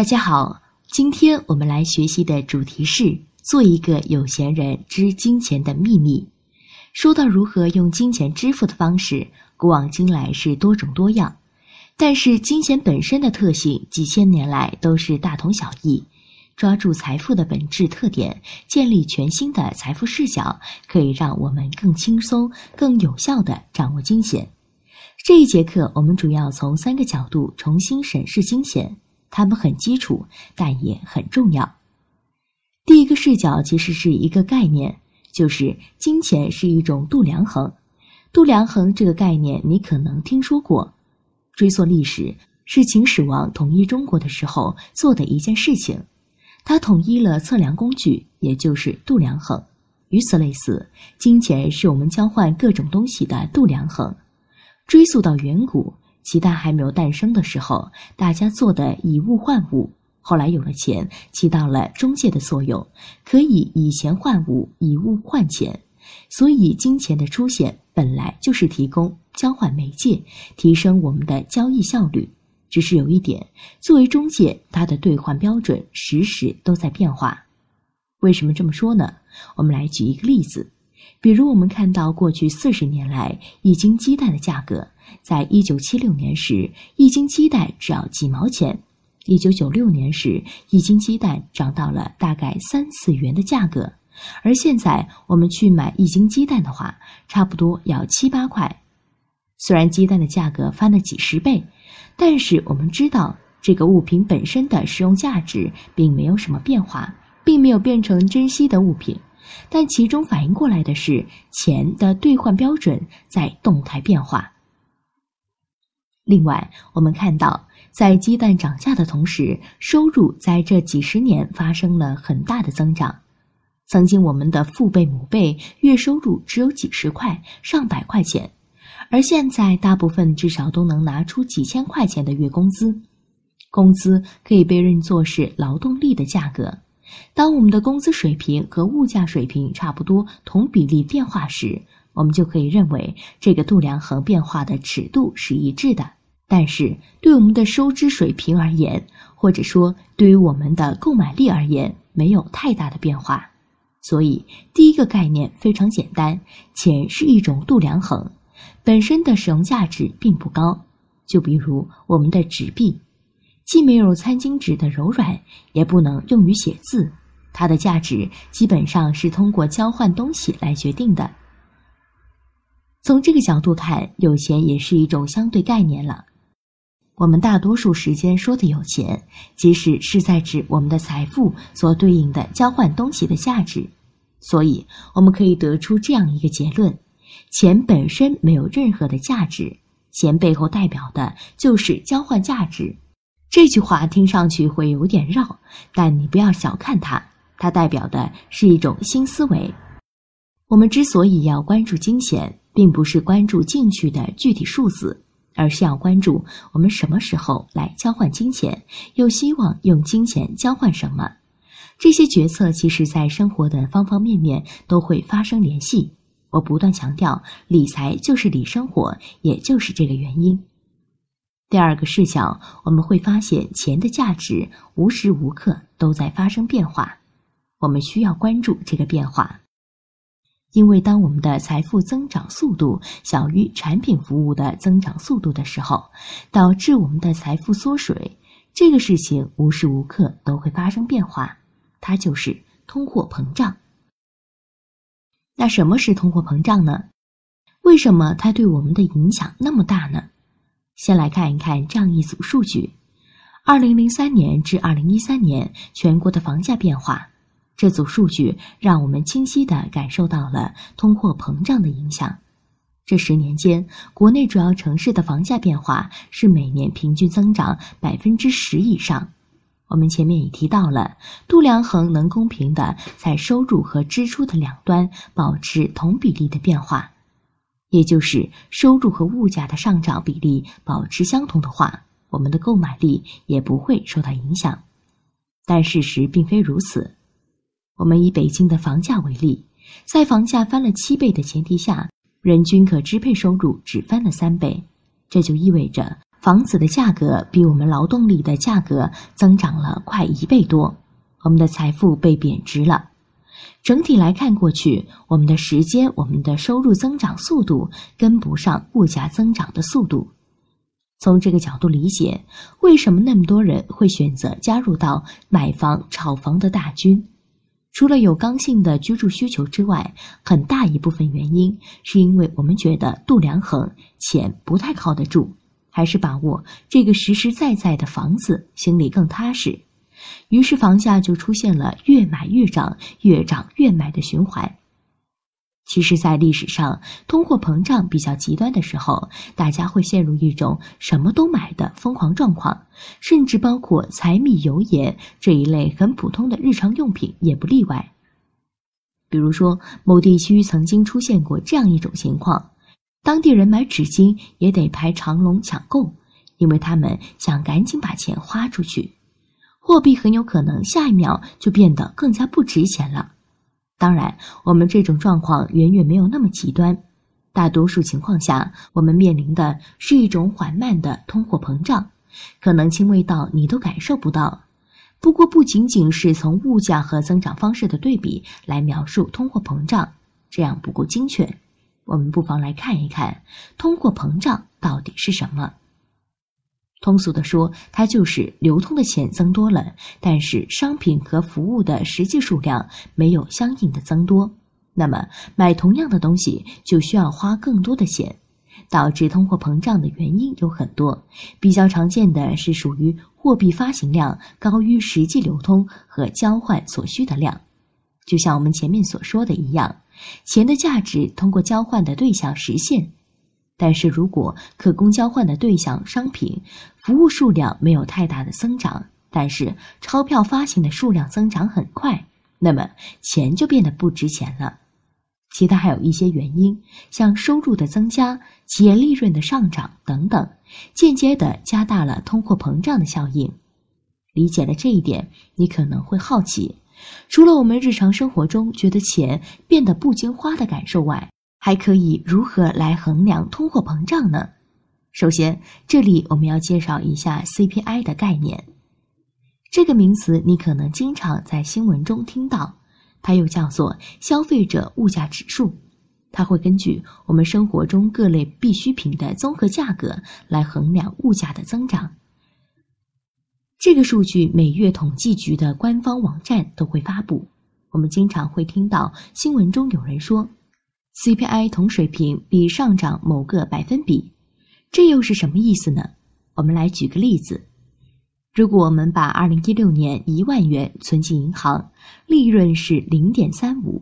大家好，今天我们来学习的主题是做一个有钱人之金钱的秘密。说到如何用金钱支付的方式，古往今来是多种多样，但是金钱本身的特性几千年来都是大同小异。抓住财富的本质特点，建立全新的财富视角，可以让我们更轻松、更有效地掌握金钱。这一节课，我们主要从三个角度重新审视金钱。它们很基础，但也很重要。第一个视角其实是一个概念，就是金钱是一种度量衡。度量衡这个概念你可能听说过，追溯历史是秦始皇统一中国的时候做的一件事情，他统一了测量工具，也就是度量衡。与此类似，金钱是我们交换各种东西的度量衡。追溯到远古。鸡蛋还没有诞生的时候，大家做的以物换物。后来有了钱，起到了中介的作用，可以以钱换物，以物换钱。所以，金钱的出现本来就是提供交换媒介，提升我们的交易效率。只是有一点，作为中介，它的兑换标准时时都在变化。为什么这么说呢？我们来举一个例子，比如我们看到过去四十年来一斤鸡蛋的价格。在一九七六年时，一斤鸡蛋只要几毛钱；一九九六年时，一斤鸡蛋涨到了大概三四元的价格。而现在，我们去买一斤鸡蛋的话，差不多要七八块。虽然鸡蛋的价格翻了几十倍，但是我们知道，这个物品本身的使用价值并没有什么变化，并没有变成珍稀的物品。但其中反映过来的是，钱的兑换标准在动态变化。另外，我们看到，在鸡蛋涨价的同时，收入在这几十年发生了很大的增长。曾经，我们的父辈、母辈月收入只有几十块、上百块钱，而现在，大部分至少都能拿出几千块钱的月工资。工资可以被认作是劳动力的价格。当我们的工资水平和物价水平差不多同比例变化时，我们就可以认为这个度量衡变化的尺度是一致的。但是，对我们的收支水平而言，或者说对于我们的购买力而言，没有太大的变化。所以，第一个概念非常简单：钱是一种度量衡，本身的使用价值并不高。就比如我们的纸币，既没有餐巾纸的柔软，也不能用于写字，它的价值基本上是通过交换东西来决定的。从这个角度看，有钱也是一种相对概念了。我们大多数时间说的有钱，其实是在指我们的财富所对应的交换东西的价值。所以，我们可以得出这样一个结论：钱本身没有任何的价值，钱背后代表的就是交换价值。这句话听上去会有点绕，但你不要小看它，它代表的是一种新思维。我们之所以要关注金钱，并不是关注进去的具体数字。而是要关注我们什么时候来交换金钱，又希望用金钱交换什么？这些决策其实，在生活的方方面面都会发生联系。我不断强调，理财就是理生活，也就是这个原因。第二个视角，我们会发现钱的价值无时无刻都在发生变化，我们需要关注这个变化。因为当我们的财富增长速度小于产品服务的增长速度的时候，导致我们的财富缩水，这个事情无时无刻都会发生变化，它就是通货膨胀。那什么是通货膨胀呢？为什么它对我们的影响那么大呢？先来看一看这样一组数据：二零零三年至二零一三年全国的房价变化。这组数据让我们清晰地感受到了通货膨胀的影响。这十年间，国内主要城市的房价变化是每年平均增长百分之十以上。我们前面也提到了，度量衡能公平地在收入和支出的两端保持同比例的变化，也就是收入和物价的上涨比例保持相同的话，我们的购买力也不会受到影响。但事实并非如此。我们以北京的房价为例，在房价翻了七倍的前提下，人均可支配收入只翻了三倍，这就意味着房子的价格比我们劳动力的价格增长了快一倍多，我们的财富被贬值了。整体来看过去，我们的时间、我们的收入增长速度跟不上物价增长的速度。从这个角度理解，为什么那么多人会选择加入到买房、炒房的大军？除了有刚性的居住需求之外，很大一部分原因是因为我们觉得度量衡，钱不太靠得住。还是把握这个实实在在的房子，心里更踏实。于是房价就出现了越买越涨、越涨越买的循环。其实，在历史上，通货膨胀比较极端的时候，大家会陷入一种什么都买的疯狂状况，甚至包括柴米油盐这一类很普通的日常用品也不例外。比如说，某地区曾经出现过这样一种情况。当地人买纸巾也得排长龙抢购，因为他们想赶紧把钱花出去。货币很有可能下一秒就变得更加不值钱了。当然，我们这种状况远远没有那么极端。大多数情况下，我们面临的是一种缓慢的通货膨胀，可能轻微到你都感受不到。不过，不仅仅是从物价和增长方式的对比来描述通货膨胀，这样不够精确。我们不妨来看一看，通货膨胀到底是什么？通俗的说，它就是流通的钱增多了，但是商品和服务的实际数量没有相应的增多。那么，买同样的东西就需要花更多的钱，导致通货膨胀的原因有很多。比较常见的是属于货币发行量高于实际流通和交换所需的量，就像我们前面所说的一样。钱的价值通过交换的对象实现，但是如果可供交换的对象、商品、服务数量没有太大的增长，但是钞票发行的数量增长很快，那么钱就变得不值钱了。其他还有一些原因，像收入的增加、企业利润的上涨等等，间接的加大了通货膨胀的效应。理解了这一点，你可能会好奇。除了我们日常生活中觉得钱变得不经花的感受外，还可以如何来衡量通货膨胀呢？首先，这里我们要介绍一下 CPI 的概念。这个名词你可能经常在新闻中听到，它又叫做消费者物价指数。它会根据我们生活中各类必需品的综合价格来衡量物价的增长。这个数据每月统计局的官方网站都会发布。我们经常会听到新闻中有人说，CPI 同水平比上涨某个百分比，这又是什么意思呢？我们来举个例子：如果我们把2016年一万元存进银行，利润是0.35，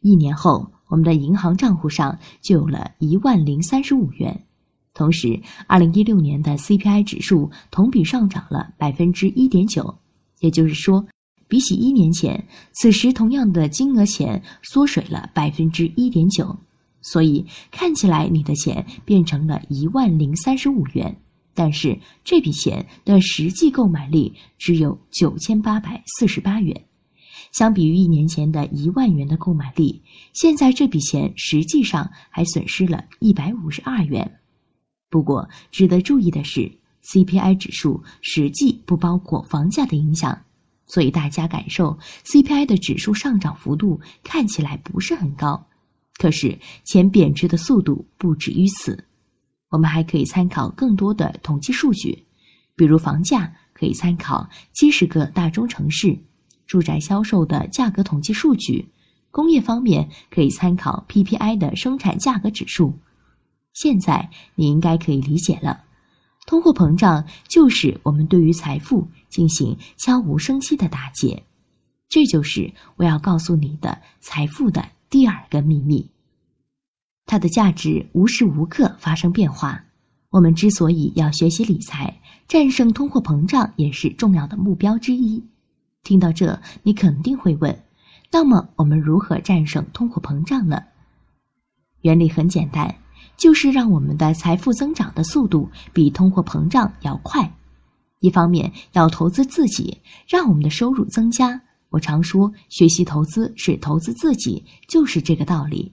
一年后我们的银行账户上就有了一万零三十五元。同时，二零一六年的 CPI 指数同比上涨了百分之一点九，也就是说，比起一年前，此时同样的金额钱缩水了百分之一点九。所以看起来你的钱变成了一万零三十五元，但是这笔钱的实际购买力只有九千八百四十八元。相比于一年前的一万元的购买力，现在这笔钱实际上还损失了一百五十二元。不过，值得注意的是，CPI 指数实际不包括房价的影响，所以大家感受 CPI 的指数上涨幅度看起来不是很高。可是，钱贬值的速度不止于此。我们还可以参考更多的统计数据，比如房价可以参考七十个大中城市住宅销售的价格统计数据；工业方面可以参考 PPI 的生产价格指数。现在你应该可以理解了，通货膨胀就是我们对于财富进行悄无声息的打劫，这就是我要告诉你的财富的第二个秘密。它的价值无时无刻发生变化。我们之所以要学习理财，战胜通货膨胀也是重要的目标之一。听到这，你肯定会问：那么我们如何战胜通货膨胀呢？原理很简单。就是让我们的财富增长的速度比通货膨胀要快。一方面要投资自己，让我们的收入增加。我常说，学习投资是投资自己，就是这个道理。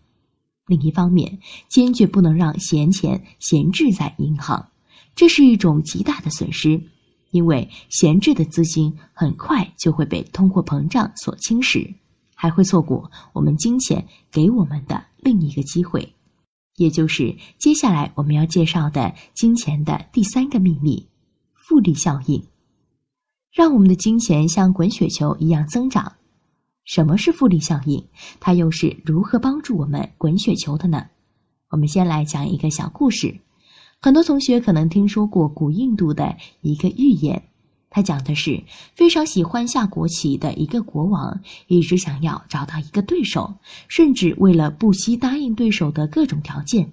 另一方面，坚决不能让闲钱闲置在银行，这是一种极大的损失，因为闲置的资金很快就会被通货膨胀所侵蚀，还会错过我们金钱给我们的另一个机会，也就是接下来我们要介绍的金钱的第三个秘密——复利效应，让我们的金钱像滚雪球一样增长。什么是复利效应？它又是如何帮助我们滚雪球的呢？我们先来讲一个小故事。很多同学可能听说过古印度的一个寓言，他讲的是非常喜欢下国棋的一个国王，一直想要找到一个对手，甚至为了不惜答应对手的各种条件。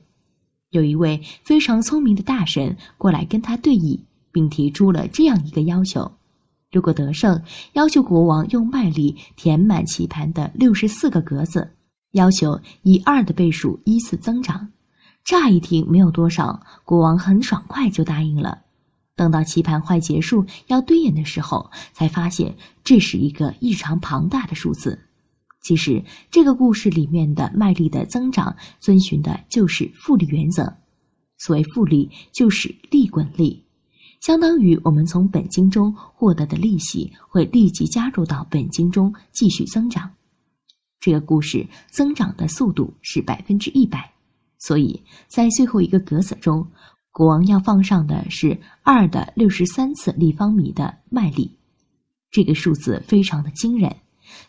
有一位非常聪明的大神过来跟他对弈，并提出了这样一个要求。如果得胜，要求国王用麦粒填满棋盘的六十四个格子，要求以二的倍数依次增长。乍一听没有多少，国王很爽快就答应了。等到棋盘快结束要对演的时候，才发现这是一个异常庞大的数字。其实，这个故事里面的麦粒的增长遵循的就是复利原则。所谓复利，就是利滚利。相当于我们从本金中获得的利息会立即加入到本金中继续增长，这个故事增长的速度是百分之一百，所以在最后一个格子中，国王要放上的是二的六十三次立方米的麦粒，这个数字非常的惊人。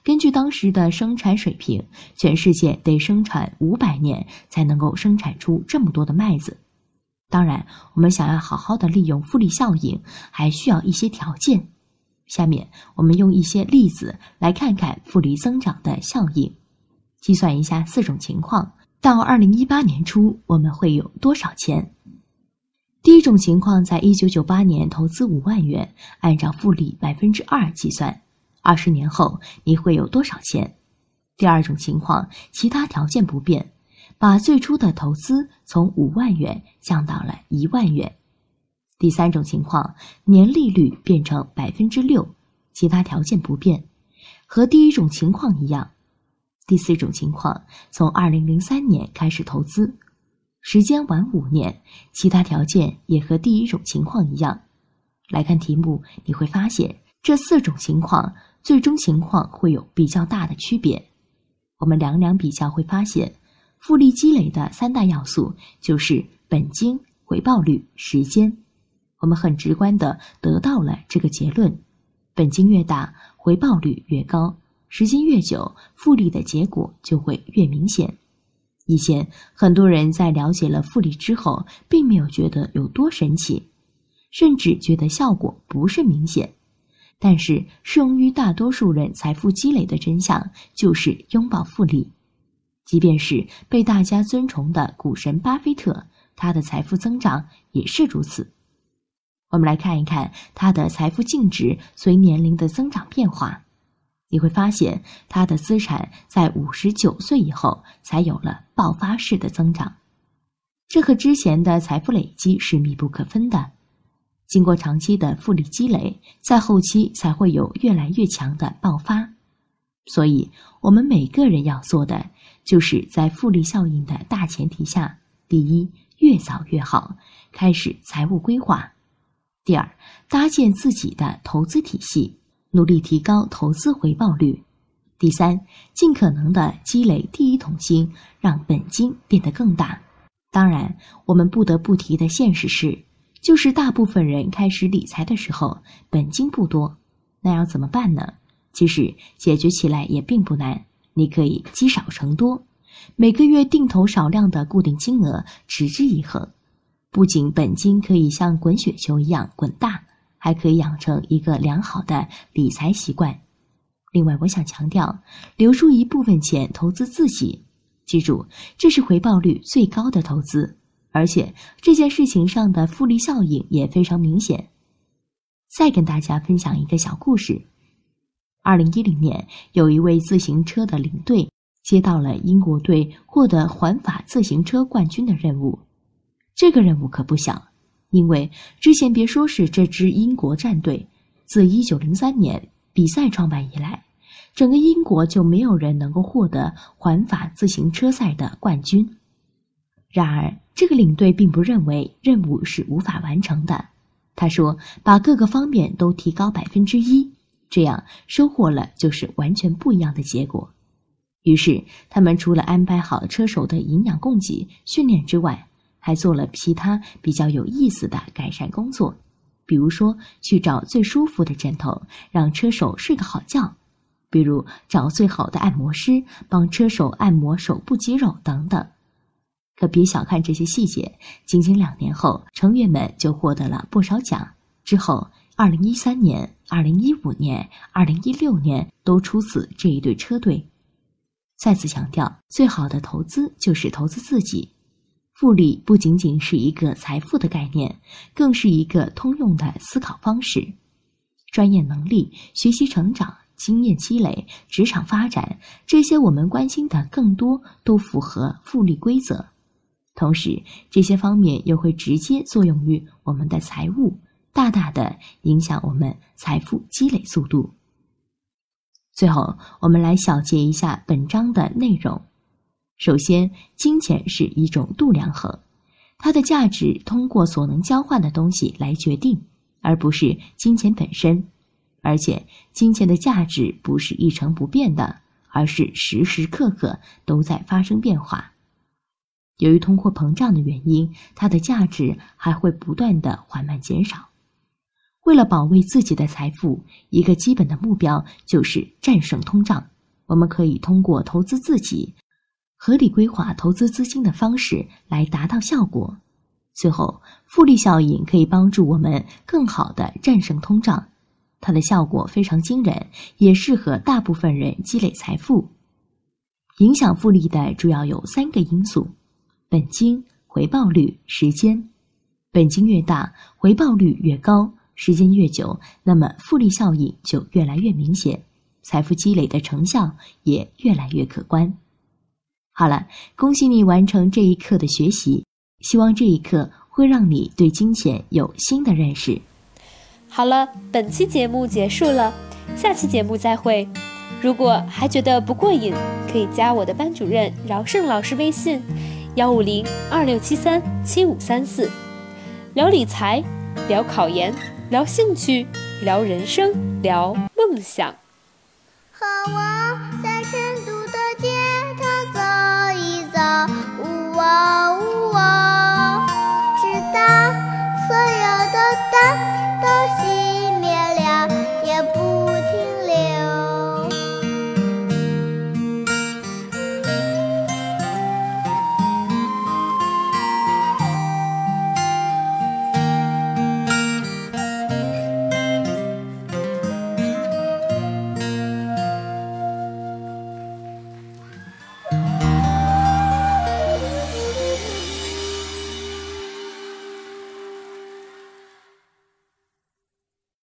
根据当时的生产水平，全世界得生产五百年才能够生产出这么多的麦子。当然，我们想要好好的利用复利效应，还需要一些条件。下面我们用一些例子来看看复利增长的效应，计算一下四种情况，到二零一八年初我们会有多少钱？第一种情况，在一九九八年投资五万元，按照复利百分之二计算，二十年后你会有多少钱？第二种情况，其他条件不变。把最初的投资从五万元降到了一万元。第三种情况，年利率变成百分之六，其他条件不变，和第一种情况一样。第四种情况，从二零零三年开始投资，时间晚五年，其他条件也和第一种情况一样。来看题目，你会发现这四种情况最终情况会有比较大的区别。我们两两比较，会发现。复利积累的三大要素就是本金、回报率、时间。我们很直观的得到了这个结论：本金越大，回报率越高；时间越久，复利的结果就会越明显。以前很多人在了解了复利之后，并没有觉得有多神奇，甚至觉得效果不是明显。但是适用于大多数人财富积累的真相，就是拥抱复利。即便是被大家尊崇的股神巴菲特，他的财富增长也是如此。我们来看一看他的财富净值随年龄的增长变化，你会发现他的资产在五十九岁以后才有了爆发式的增长，这和之前的财富累积是密不可分的。经过长期的复利积累，在后期才会有越来越强的爆发。所以，我们每个人要做的。就是在复利效应的大前提下，第一，越早越好，开始财务规划；第二，搭建自己的投资体系，努力提高投资回报率；第三，尽可能的积累第一桶金，让本金变得更大。当然，我们不得不提的现实是，就是大部分人开始理财的时候，本金不多，那要怎么办呢？其实解决起来也并不难。你可以积少成多，每个月定投少量的固定金额，持之以恒。不仅本金可以像滚雪球一样滚大，还可以养成一个良好的理财习惯。另外，我想强调，留出一部分钱投资自己，记住，这是回报率最高的投资，而且这件事情上的复利效应也非常明显。再跟大家分享一个小故事。二零一零年，有一位自行车的领队接到了英国队获得环法自行车冠军的任务。这个任务可不小，因为之前别说是这支英国战队，自一九零三年比赛创办以来，整个英国就没有人能够获得环法自行车赛的冠军。然而，这个领队并不认为任务是无法完成的。他说：“把各个方面都提高百分之一，这样收获了就是完全不一样的结果。”于是，他们除了安排好车手的营养供给、训练之外，还做了其他比较有意思的改善工作，比如说去找最舒服的枕头，让车手睡个好觉；比如找最好的按摩师，帮车手按摩手部肌肉等等。可别小看这些细节，仅仅两年后，成员们就获得了不少奖。之后，二零一三年、二零一五年、二零一六年都出自这一队车队。再次强调，最好的投资就是投资自己。复利不仅仅是一个财富的概念，更是一个通用的思考方式。专业能力、学习成长、经验积累、职场发展，这些我们关心的更多都符合复利规则。同时，这些方面又会直接作用于我们的财务，大大的影响我们财富积累速度。最后，我们来小结一下本章的内容。首先，金钱是一种度量衡，它的价值通过所能交换的东西来决定，而不是金钱本身。而且，金钱的价值不是一成不变的，而是时时刻刻都在发生变化。由于通货膨胀的原因，它的价值还会不断的缓慢减少。为了保卫自己的财富，一个基本的目标就是战胜通胀。我们可以通过投资自己，合理规划投资资金的方式来达到效果。最后，复利效应可以帮助我们更好的战胜通胀，它的效果非常惊人，也适合大部分人积累财富。影响复利的主要有三个因素：本金、回报率、时间。本金越大，回报率越高。时间越久，那么复利效应就越来越明显，财富积累的成效也越来越可观。好了，恭喜你完成这一课的学习，希望这一课会让你对金钱有新的认识。好了，本期节目结束了，下期节目再会。如果还觉得不过瘾，可以加我的班主任饶胜老师微信：幺五零二六七三七五三四，聊理财，聊考研。聊兴趣，聊人生，聊梦想。好玩。